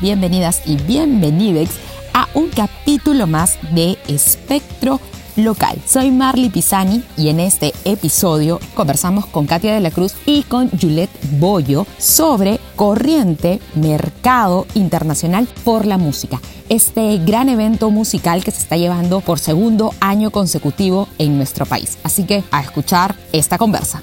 Bienvenidas y bienvenides a un capítulo más de Espectro Local. Soy Marley Pisani y en este episodio conversamos con Katia de la Cruz y con Juliette Boyo sobre Corriente Mercado Internacional por la Música. Este gran evento musical que se está llevando por segundo año consecutivo en nuestro país. Así que a escuchar esta conversa.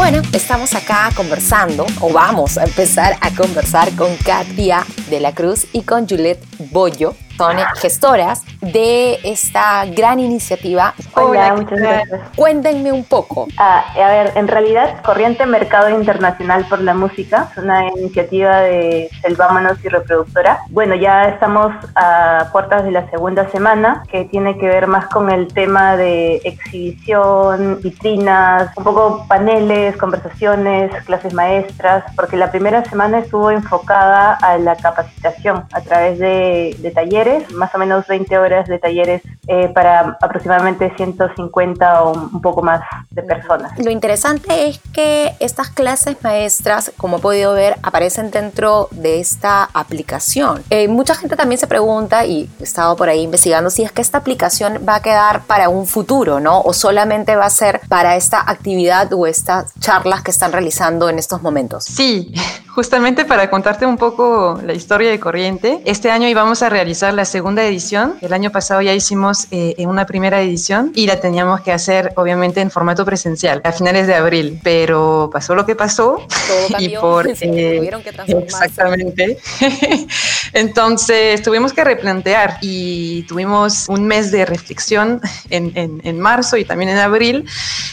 Bueno, estamos acá conversando, o vamos a empezar a conversar con Katia de la Cruz y con Juliette Bollo, son gestoras de esta gran iniciativa. Hola, muchas gracias. Cuéntenme un poco. Ah, a ver, en realidad, Corriente Mercado Internacional por la Música es una iniciativa de Selvámanos y Reproductora. Bueno, ya estamos a puertas de la segunda semana, que tiene que ver más con el tema de exhibición, vitrinas, un poco paneles, conversaciones, clases maestras, porque la primera semana estuvo enfocada a la capacitación a través de, de talleres más o menos 20 horas de talleres eh, para aproximadamente 150 o un poco más de personas. Lo interesante es que estas clases maestras, como he podido ver, aparecen dentro de esta aplicación. Eh, mucha gente también se pregunta, y he estado por ahí investigando, si es que esta aplicación va a quedar para un futuro, ¿no? O solamente va a ser para esta actividad o estas charlas que están realizando en estos momentos. Sí, justamente para contarte un poco la historia de Corriente, este año íbamos a realizar la segunda edición. El año pasado ya hicimos eh, una primera edición y la teníamos que hacer obviamente en formato presencial a finales de abril, pero pasó lo que pasó Todo y por eh, que exactamente. Entonces tuvimos que replantear y tuvimos un mes de reflexión en, en, en marzo y también en abril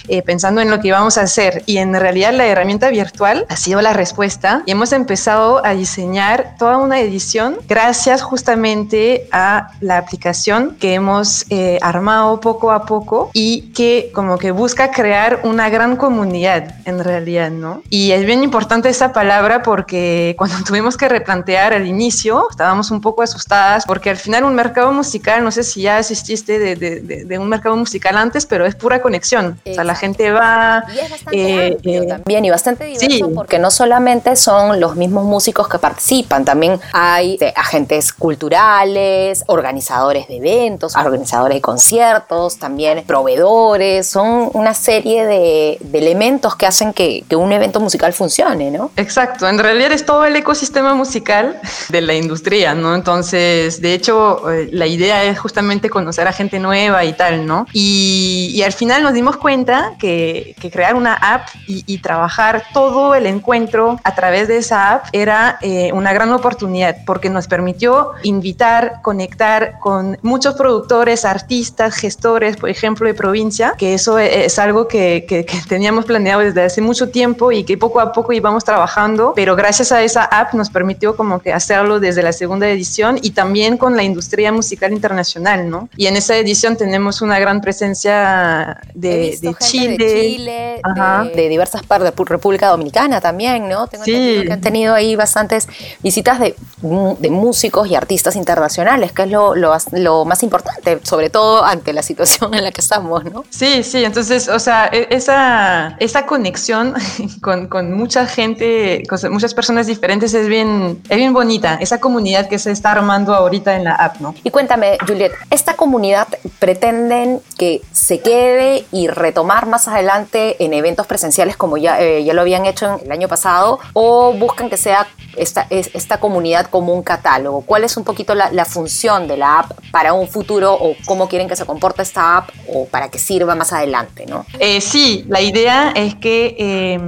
eh, pensando en lo que íbamos a hacer y en realidad la herramienta virtual ha sido la respuesta y hemos empezado a diseñar toda una edición gracias justamente a la aplicación que hemos eh, armado poco a poco y que como que busca crear una gran comunidad en realidad, ¿no? Y es bien importante esa palabra porque cuando tuvimos que replantear al inicio estábamos un poco asustadas porque al final un mercado musical, no sé si ya asististe de, de, de, de un mercado musical antes, pero es pura conexión. O sea, la gente va... Y es bastante eh, eh, también y bastante diverso sí. porque no solamente son los mismos músicos que participan, también hay de, agentes culturales, organizadores de eventos, organizadores de conciertos, también proveedores, son una serie de, de elementos que hacen que, que, un evento musical funcione, ¿no? Exacto, en realidad es todo el ecosistema musical de la industria, ¿no? Entonces, de hecho, eh, la idea es justamente conocer a gente nueva y tal, ¿no? Y, y al final nos dimos cuenta que, que crear una app y, y, trabajar todo el encuentro a través de esa app era eh, una gran oportunidad porque nos permitió invitar, conectar con muchos productores, artistas, gestores, por ejemplo, de provincia, que eso es algo que, que, que teníamos planeado desde hace mucho tiempo y que poco a poco íbamos trabajando, pero gracias a esa app nos permitió como que hacerlo desde la segunda edición y también con la industria musical internacional, ¿no? Y en esa edición tenemos una gran presencia de, de Chile, de, Chile de, de, diversas partes República Dominicana también, ¿no? Tengo sí. Que han tenido ahí bastantes visitas de, de, músicos y artistas internacionales, que es lo, lo, lo, más importante, sobre todo ante la situación en la que estamos, ¿no? Sí, sí, entonces, o sea, esa, esa conexión con, con mucha gente, con muchas personas diferentes es bien, es bien bonita, esa comunidad que se está armando ahorita en la app, ¿no? Y cuéntame, Juliet, ¿esta comunidad pretenden que se quede y retomar más adelante en eventos presenciales como ya, eh, ya lo habían hecho el año pasado o buscan que sea esta, esta comunidad como un catálogo? ¿Cuál es un poquito la, función de la app para un futuro o cómo quieren que se comporte esta app o para que sirva más adelante? ¿no? Eh, sí, la idea es que, eh,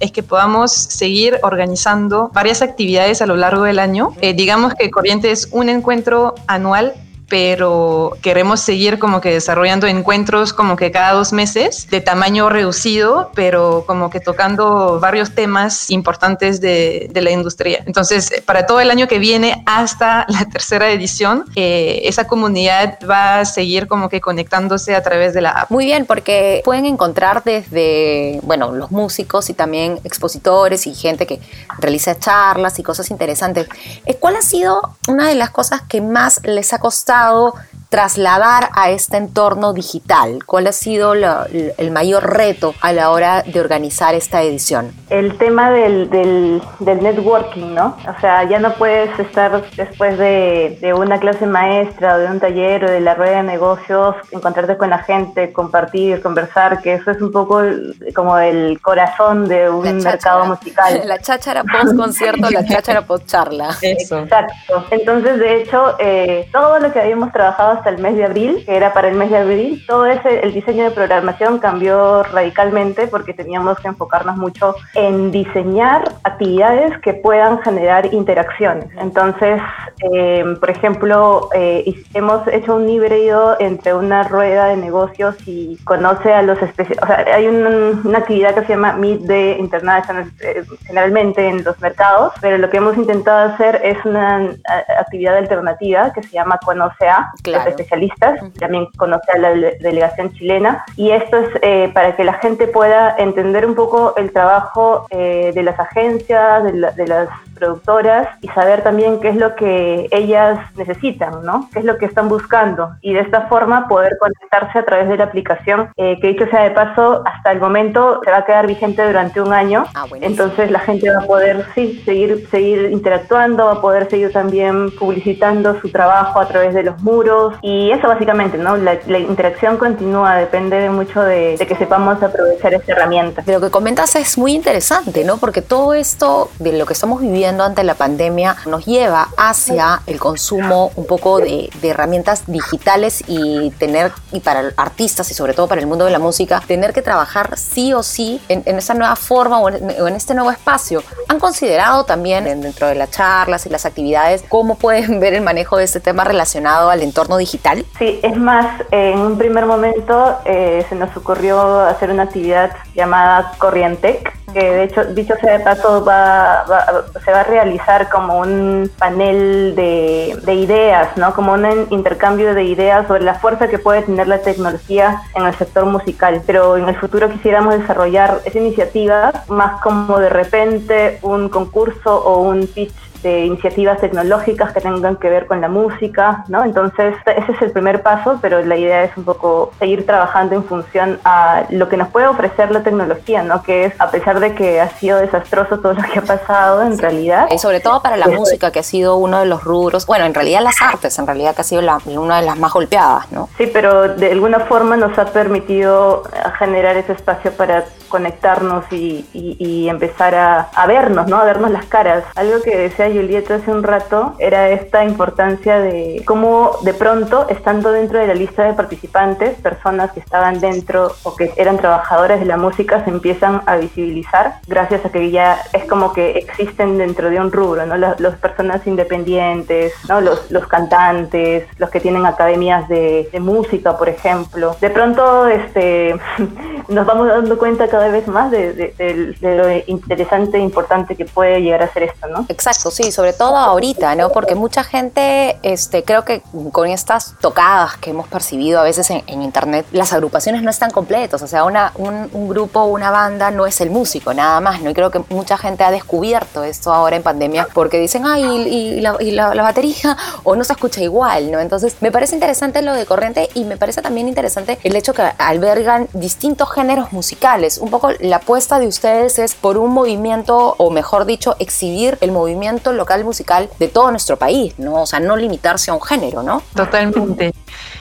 es que podamos seguir organizando varias actividades a lo largo del año. Eh, digamos que Corriente es un encuentro anual pero queremos seguir como que desarrollando encuentros como que cada dos meses de tamaño reducido, pero como que tocando varios temas importantes de, de la industria. Entonces, para todo el año que viene hasta la tercera edición, eh, esa comunidad va a seguir como que conectándose a través de la app. Muy bien, porque pueden encontrar desde, bueno, los músicos y también expositores y gente que realiza charlas y cosas interesantes. Eh, ¿Cuál ha sido una de las cosas que más les ha costado tchau. Trasladar a este entorno digital? ¿Cuál ha sido la- el mayor reto a la hora de organizar esta edición? El tema del, del, del networking, ¿no? O sea, ya no puedes estar después de, de una clase maestra o de un taller o de la rueda de negocios, encontrarte con la gente, compartir, conversar, que eso es un poco como el corazón de un mercado musical. La cháchara post concierto, la cháchara post charla. Eso. Exacto. Entonces, de hecho, eh, todo lo que habíamos trabajado hasta el mes de abril, que era para el mes de abril, todo ese, el diseño de programación cambió radicalmente porque teníamos que enfocarnos mucho en diseñar actividades que puedan generar interacciones. Entonces, eh, por ejemplo, eh, hemos hecho un híbrido entre una rueda de negocios y conoce a los especialistas. O sea, hay un- una actividad que se llama Meet the International eh, generalmente en los mercados, pero lo que hemos intentado hacer es una a- actividad alternativa que se llama Conoce a Claro. los especialistas, también conoce a la dele- delegación chilena, y esto es eh, para que la gente pueda entender un poco el trabajo eh, de las agencias, de, la- de las productoras y saber también qué es lo que ellas necesitan, ¿no? ¿Qué es lo que están buscando? Y de esta forma poder conectarse a través de la aplicación, eh, que dicho sea de paso, hasta el momento se va a quedar vigente durante un año. Ah. Entonces la gente va a poder, sí, seguir, seguir interactuando, va a poder seguir también publicitando su trabajo a través de los muros. Y eso básicamente, ¿no? La, la interacción continúa, depende de mucho de, de que sepamos aprovechar esta herramienta. De lo que comentas es muy interesante, ¿no? Porque todo esto de lo que estamos viviendo ante la pandemia nos lleva hacia el consumo un poco de, de herramientas digitales y tener, y para artistas y sobre todo para el mundo de la música, tener que trabajar sí o sí en, en esa nueva forma o en, en este nuevo espacio. ¿Han considerado también en- dentro de las charlas y las actividades cómo pueden ver el manejo de este tema relacionado al entorno digital? Sí, es más, en un primer momento eh, se nos ocurrió hacer una actividad llamada Corrientec, que de hecho, dicho sea de paso, va, va- se va a realizar como un panel de, de ideas, ¿no? Como un intercambio de ideas sobre la fuerza que puede tener la tecnología en el sector musical. Pero en el futuro quisiéramos desarrollar esa iniciativa más como de repente un concurso o un pitch de iniciativas tecnológicas que tengan que ver con la música, ¿no? Entonces, ese es el primer paso, pero la idea es un poco seguir trabajando en función a lo que nos puede ofrecer la tecnología, ¿no? Que es, a pesar de que ha sido desastroso todo lo que ha pasado, en realidad... Y sobre todo para la Eso es. música, que ha sido uno de los rubros, bueno, en realidad las artes, en realidad que ha sido la- una de las más golpeadas, ¿no? Sí, pero de alguna forma nos ha permitido eh, generar ese espacio para conectarnos y, y- y empezar a, a vernos, ¿no? A vernos las caras. Algo que decía Julieta hace un rato era esta importancia de cómo de pronto, estando dentro de la lista de participantes, personas que estaban dentro o que eran trabajadoras de la música se empiezan a visibilizar gracias a que ya es como que existen dentro de un rubro, ¿no? Las, las personas independientes, ¿no? Los, los cantantes, los que tienen academias de, de música, por ejemplo. De pronto, este, nos vamos dando cuenta cada vez más de, lo interesante e importante que puede llegar a ser esto, ¿no? Exacto, sí, sobre todo ahorita, ¿no? Porque mucha gente, este, creo que con estas tocadas que hemos percibido a veces en, internet, las agrupaciones no están completas, o sea, una, un, un grupo, una banda no es el músico, nada más, ¿no? Y creo que mucha gente ha descubierto esto ahora en pandemia porque dicen, ay, y, y la, y la- la batería, o no se escucha igual, ¿no? Entonces, me parece interesante lo de Corriente y me parece también interesante el hecho que albergan distintos géneros musicales. Un poco la apuesta de ustedes es por un movimiento, o mejor dicho, exhibir el movimiento local musical de todo nuestro país, ¿no? O sea, no limitarse a un género, ¿no? Totalmente.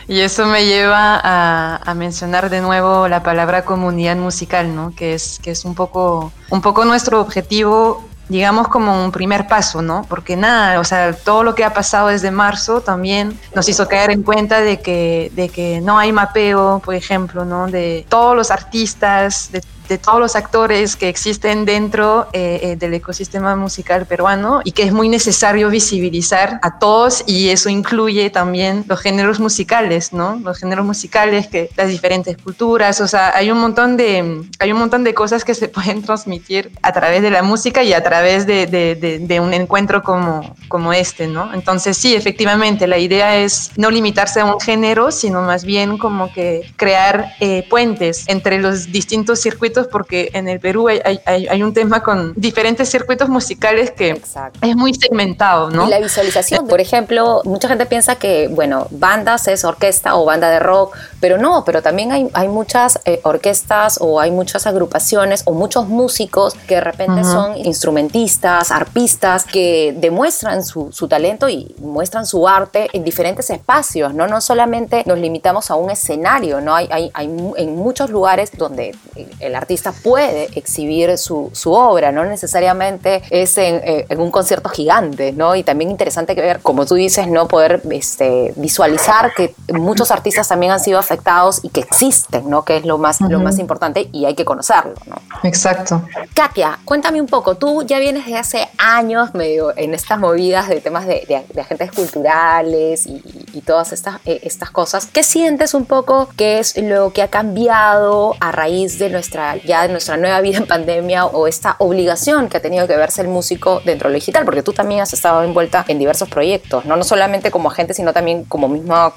Y eso me lleva a, mencionar de nuevo la palabra comunidad musical, ¿no? Que es, que es un, poco, un poco nuestro objetivo, digamos como un primer paso, ¿no? Porque nada, o sea, todo lo que ha pasado desde marzo también nos hizo caer en cuenta de que, de que no hay mapeo, por ejemplo, ¿no? De todos los artistas, de de todos los actores que existen dentro eh, eh, del ecosistema musical peruano y que es muy necesario visibilizar a todos y eso incluye también los géneros musicales, ¿no? Los géneros musicales, que las diferentes culturas, o sea, hay un montón de, hay un montón de cosas que se pueden transmitir a través de la música y a través de, de, un encuentro como, como este, ¿no? Entonces sí, efectivamente, la idea es no limitarse a un género, sino más bien como que crear eh, puentes entre los distintos circuitos, porque en el Perú hay, hay, hay un tema con diferentes circuitos musicales que Exacto. es muy segmentado, ¿no? Y la visualización, por ejemplo, mucha gente piensa que, bueno, bandas es orquesta o banda de rock, pero no, pero también hay, hay muchas eh, orquestas o hay muchas agrupaciones o muchos músicos que de repente Ujú. son instrumentistas, arpistas, que demuestran su, su talento y muestran su arte en diferentes espacios, ¿no? No solamente nos limitamos a un escenario, ¿no? Hay, hay, hay en muchos lugares donde el, el artista puede exhibir su, su obra, no necesariamente es en, eh, en un concierto gigante, ¿no? Y también interesante que ver, como tú dices, no poder este, visualizar que muchos artistas también han sido afectados y que existen, ¿no? Que es lo más, lo más importante y hay que conocerlo, ¿no? Exacto. Katia, cuéntame un poco, tú ya vienes de hace años medio en estas movidas de temas de, de- de agentes culturales y, y todas estas, eh, estas cosas. ¿Qué sientes un poco que es lo que ha cambiado a raíz de nuestra, ya de nuestra nueva vida en pandemia o esta obligación que ha tenido que verse el músico dentro de lo digital? Porque tú también has estado envuelta en diversos proyectos, no, no solamente como agente, sino también como mismo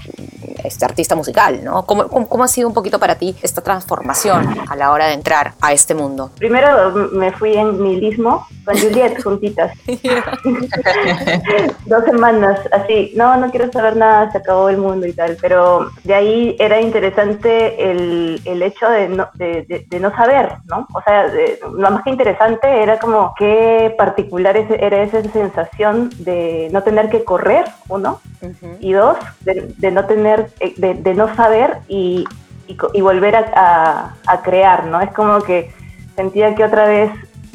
este, artista musical, ¿no? ¿Cómo, cómo, cómo ha sido un poquito para ti esta transformación a la hora de entrar a este mundo? Primero me fui en nihilismo con Juliet juntitas. Dos semanas, así, no, no quiero saber nada, se acabó el mundo y tal. Pero de ahí era interesante el, el hecho de no, de, de- de no saber, ¿no? O sea, de- lo más que interesante era como qué particular era esa sensación de no tener que correr, uno, y dos, de, de no tener, eh, de, de no saber y, y, y volver a, a- a crear, ¿no? Es como que sentía que otra vez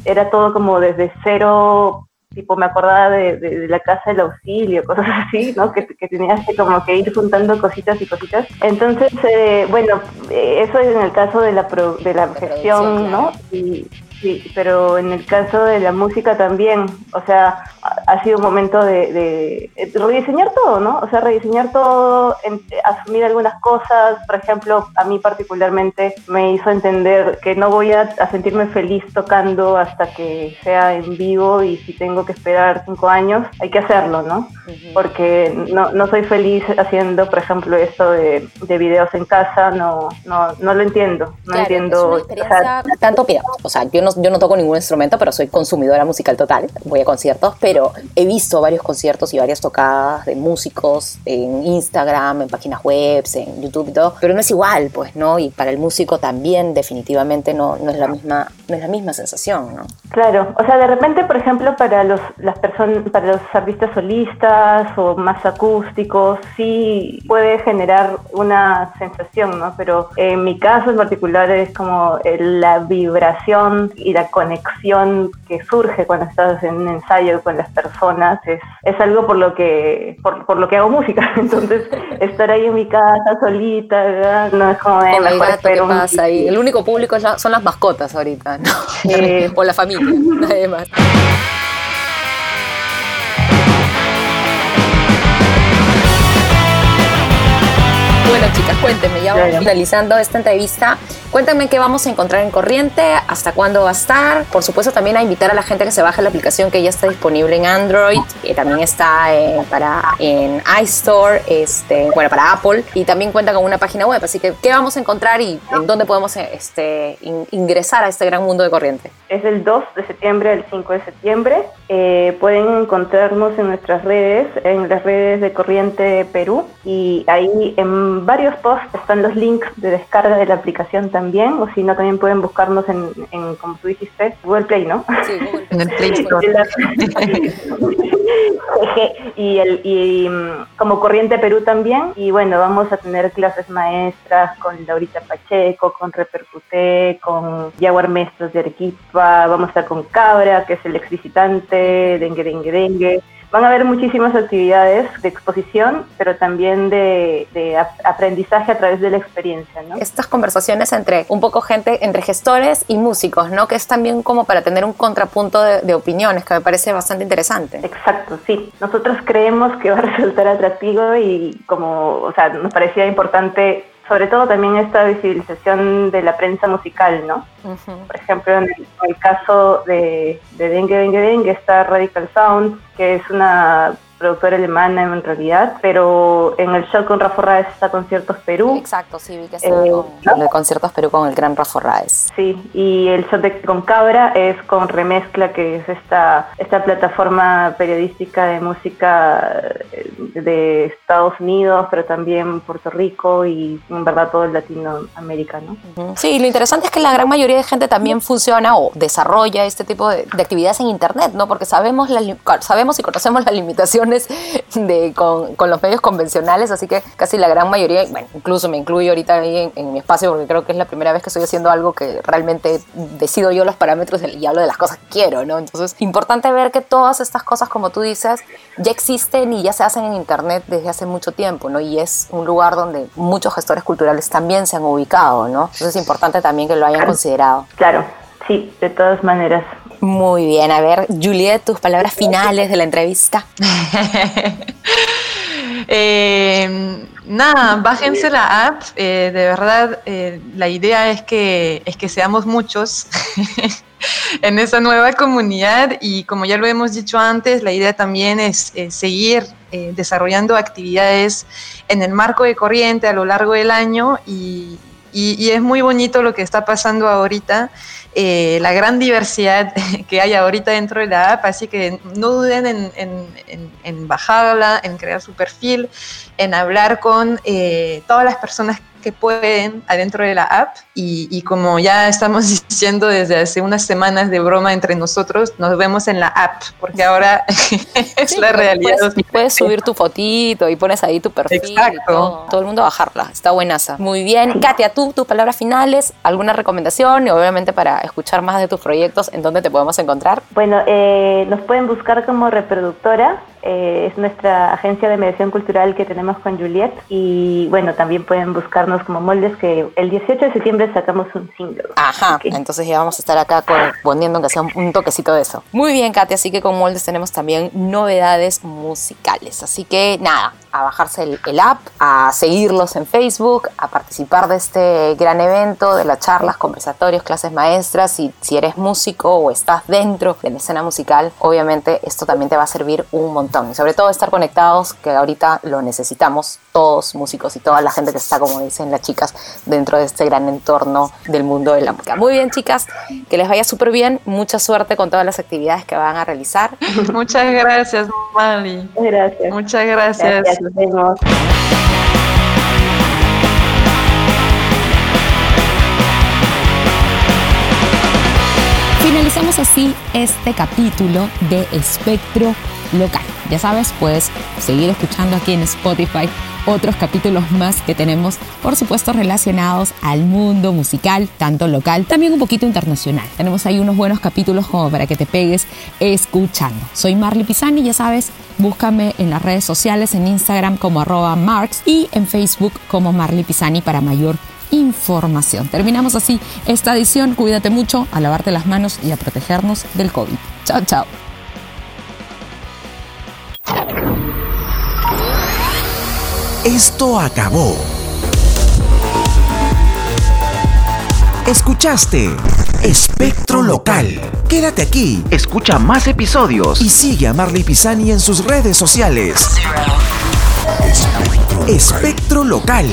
era todo como desde cero, tipo me acordaba de, de- de la casa del auxilio, cosas así, ¿no? Que, que tenías que como que ir juntando cositas y cositas. Entonces, eh, bueno, eh, eso es en el caso de la, pro- de la gestión, ¿no? Y, Sí, pero en el caso de la música también, o sea, ha sido un momento de, de, rediseñar todo, ¿no? O sea, rediseñar todo, en- asumir algunas cosas, por ejemplo, a mí particularmente me hizo entender que no voy a, a sentirme feliz tocando hasta que sea en vivo y si tengo que esperar cinco años, hay que hacerlo, ¿no? Porque no, no soy feliz haciendo, por ejemplo, esto de, de videos en casa, no, no, no lo entiendo, no Claro, entiendo. Es una o sea, tanto, o sea, yo no, yo no toco ningún instrumento, pero soy consumidora musical total, voy a conciertos, pero he visto varios conciertos y varias tocadas de músicos en Instagram, en páginas web, en YouTube y todo, pero no es igual, pues, ¿no? Y para el músico también definitivamente no, no es la misma, no es la misma sensación, ¿no? Claro, o sea, de repente, por ejemplo, para los las personas, para los artistas solistas o más acústicos, sí puede generar una sensación, ¿no? Pero en mi caso en particular es como la vibración y la conexión que surge cuando estás en un ensayo con las personas es, es algo por lo que por, por lo que hago música. Entonces, estar ahí en mi casa solita, ¿verdad? no es como el mejor espero pasa ahí. El único público la- son las mascotas ahorita, ¿no? Sí. o la familia, nadie más. Bueno, chicas, cuéntenme, ya vamos Claro. finalizando esta entrevista. Cuéntenme qué vamos a encontrar en Corriente, hasta cuándo va a estar. Por supuesto, también a invitar a la gente que se baje la aplicación que ya está disponible en Android, que también está eh, para en iStore, este, bueno, para Apple, y también cuenta con una página web. Así que, ¿qué vamos a encontrar y en dónde podemos este, in- ingresar a este gran mundo de Corriente? Es del 2 de septiembre al 5 de septiembre. Eh, pueden encontrarnos en nuestras redes, en las redes de Corriente Perú. Y ahí en varios posts están los links de descarga de la aplicación también. O si no, también pueden buscarnos en, en como tú dijiste, Google Play, ¿no? Sí, Google. En el Play Store. y, el, y mm, como Corriente Perú también. Y bueno, vamos a tener clases maestras con Laurita Pacheco, con Repercuté, con Jaguar Mestros de Arequipa. Vamos a estar con Cabra, que es el ex visitante, Dengue Dengue Dengue. Van a haber muchísimas actividades de exposición, pero también de, de aprendizaje a través de la experiencia, ¿no? Estas conversaciones entre un poco gente, entre gestores y músicos, ¿no? Que es también como para tener un contrapunto de, de opiniones, que me parece bastante interesante. Exacto, sí. Nosotros creemos que va a resultar atractivo y como, o sea, nos parecía importante sobre todo también esta visibilización de la prensa musical, ¿no? Por ejemplo, en el, caso de, de Dengue Dengue Dengue está Radical Sound, que es una productora alemana en realidad, pero en el show con Rafa Raez está Conciertos Perú. Exacto, sí, vi que está eh, con el Conciertos Perú con el gran Rafa. Sí, y el show de con Cabra es con Remezcla, que es esta, esta plataforma periodística de música eh, de Estados Unidos, pero también Puerto Rico y en verdad todo el Latinoamérica, ¿no? Sí, lo interesante es que la gran mayoría de gente también funciona o desarrolla este tipo de, actividades en Internet, ¿no? Porque sabemos, la, sabemos y conocemos las limitaciones de, con, con, los medios convencionales, así que casi la gran mayoría, bueno, incluso me incluyo ahorita ahí en, mi espacio porque creo que es la primera vez que estoy haciendo algo que realmente decido yo los parámetros y hablo de las cosas que quiero, ¿no? Entonces, importante ver que todas estas cosas, como tú dices, ya existen y ya se hacen en Internet desde hace mucho tiempo, ¿no? Y es un lugar donde muchos gestores culturales también se han ubicado, ¿no? Entonces es importante también que lo hayan considerado. Claro, sí, de todas maneras. Muy bien, a ver, Juliet, tus palabras finales de la entrevista. Eh, nada, bájense la app. Eh, de verdad, eh, la idea es que, es que seamos muchos en esa nueva comunidad y como ya lo hemos dicho antes, la idea también es seguir desarrollando actividades en el marco de corriente a lo largo del año y, y, es muy bonito lo que está pasando ahorita, eh, la gran diversidad que hay ahorita dentro de la app, así que no duden en, bajarla, en crear su perfil, en hablar con eh, todas las personas que pueden adentro de la app y, como ya estamos diciendo desde hace unas semanas de broma entre nosotros, nos vemos en la app porque ahora es la realidad. Puedes, subir tu fotito y pones ahí tu perfil. Exacto. Todo, el mundo a bajarla, está buenaza. Muy bien. Katia, tú, tus palabras finales, alguna recomendación y obviamente para escuchar más de tus proyectos, ¿en dónde te podemos encontrar? Bueno, eh, nos pueden buscar como reproductora eh, es nuestra agencia de mediación cultural que tenemos con Juliet y bueno, también pueden buscarnos como moldes que el 18 de septiembre sacamos un single. Ajá, entonces ya vamos a estar acá poniendo que sea un toquecito de eso. Muy bien, Katy, así que con moldes tenemos también novedades musicales. Así que nada, a bajarse el, app, a seguirlos en Facebook, a participar de este gran evento, de las charlas, conversatorios, clases maestras. Y si eres músico o estás dentro de la escena musical, obviamente esto también te va a servir un montón y sobre todo estar conectados, que ahorita lo necesitamos todos músicos y toda la gente que está, como dicen las chicas, dentro de este gran entorno del mundo de la música. Muy bien, chicas, que les vaya súper bien, mucha suerte con todas las actividades que van a realizar. Muchas gracias, Mali. Gracias. Muchas gracias. gracias nos vemos. Finalizamos así este capítulo de Espectro Local. Ya sabes, puedes seguir escuchando aquí en Spotify otros capítulos más que tenemos, por supuesto, relacionados al mundo musical, tanto local, también un poquito internacional. Tenemos ahí unos buenos capítulos como para que te pegues escuchando. Soy Marley Pisani, ya sabes, búscame en las redes sociales, en Instagram como arroba marks y en Facebook como Marley Pisani para mayor información. Terminamos así esta edición. Cuídate mucho, a lavarte las manos y a protegernos del COVID. Chao, chao. Esto acabó. Escuchaste Espectro Local. Quédate aquí, escucha más episodios y sigue a Marley Pisani en sus redes sociales. Espectro Local.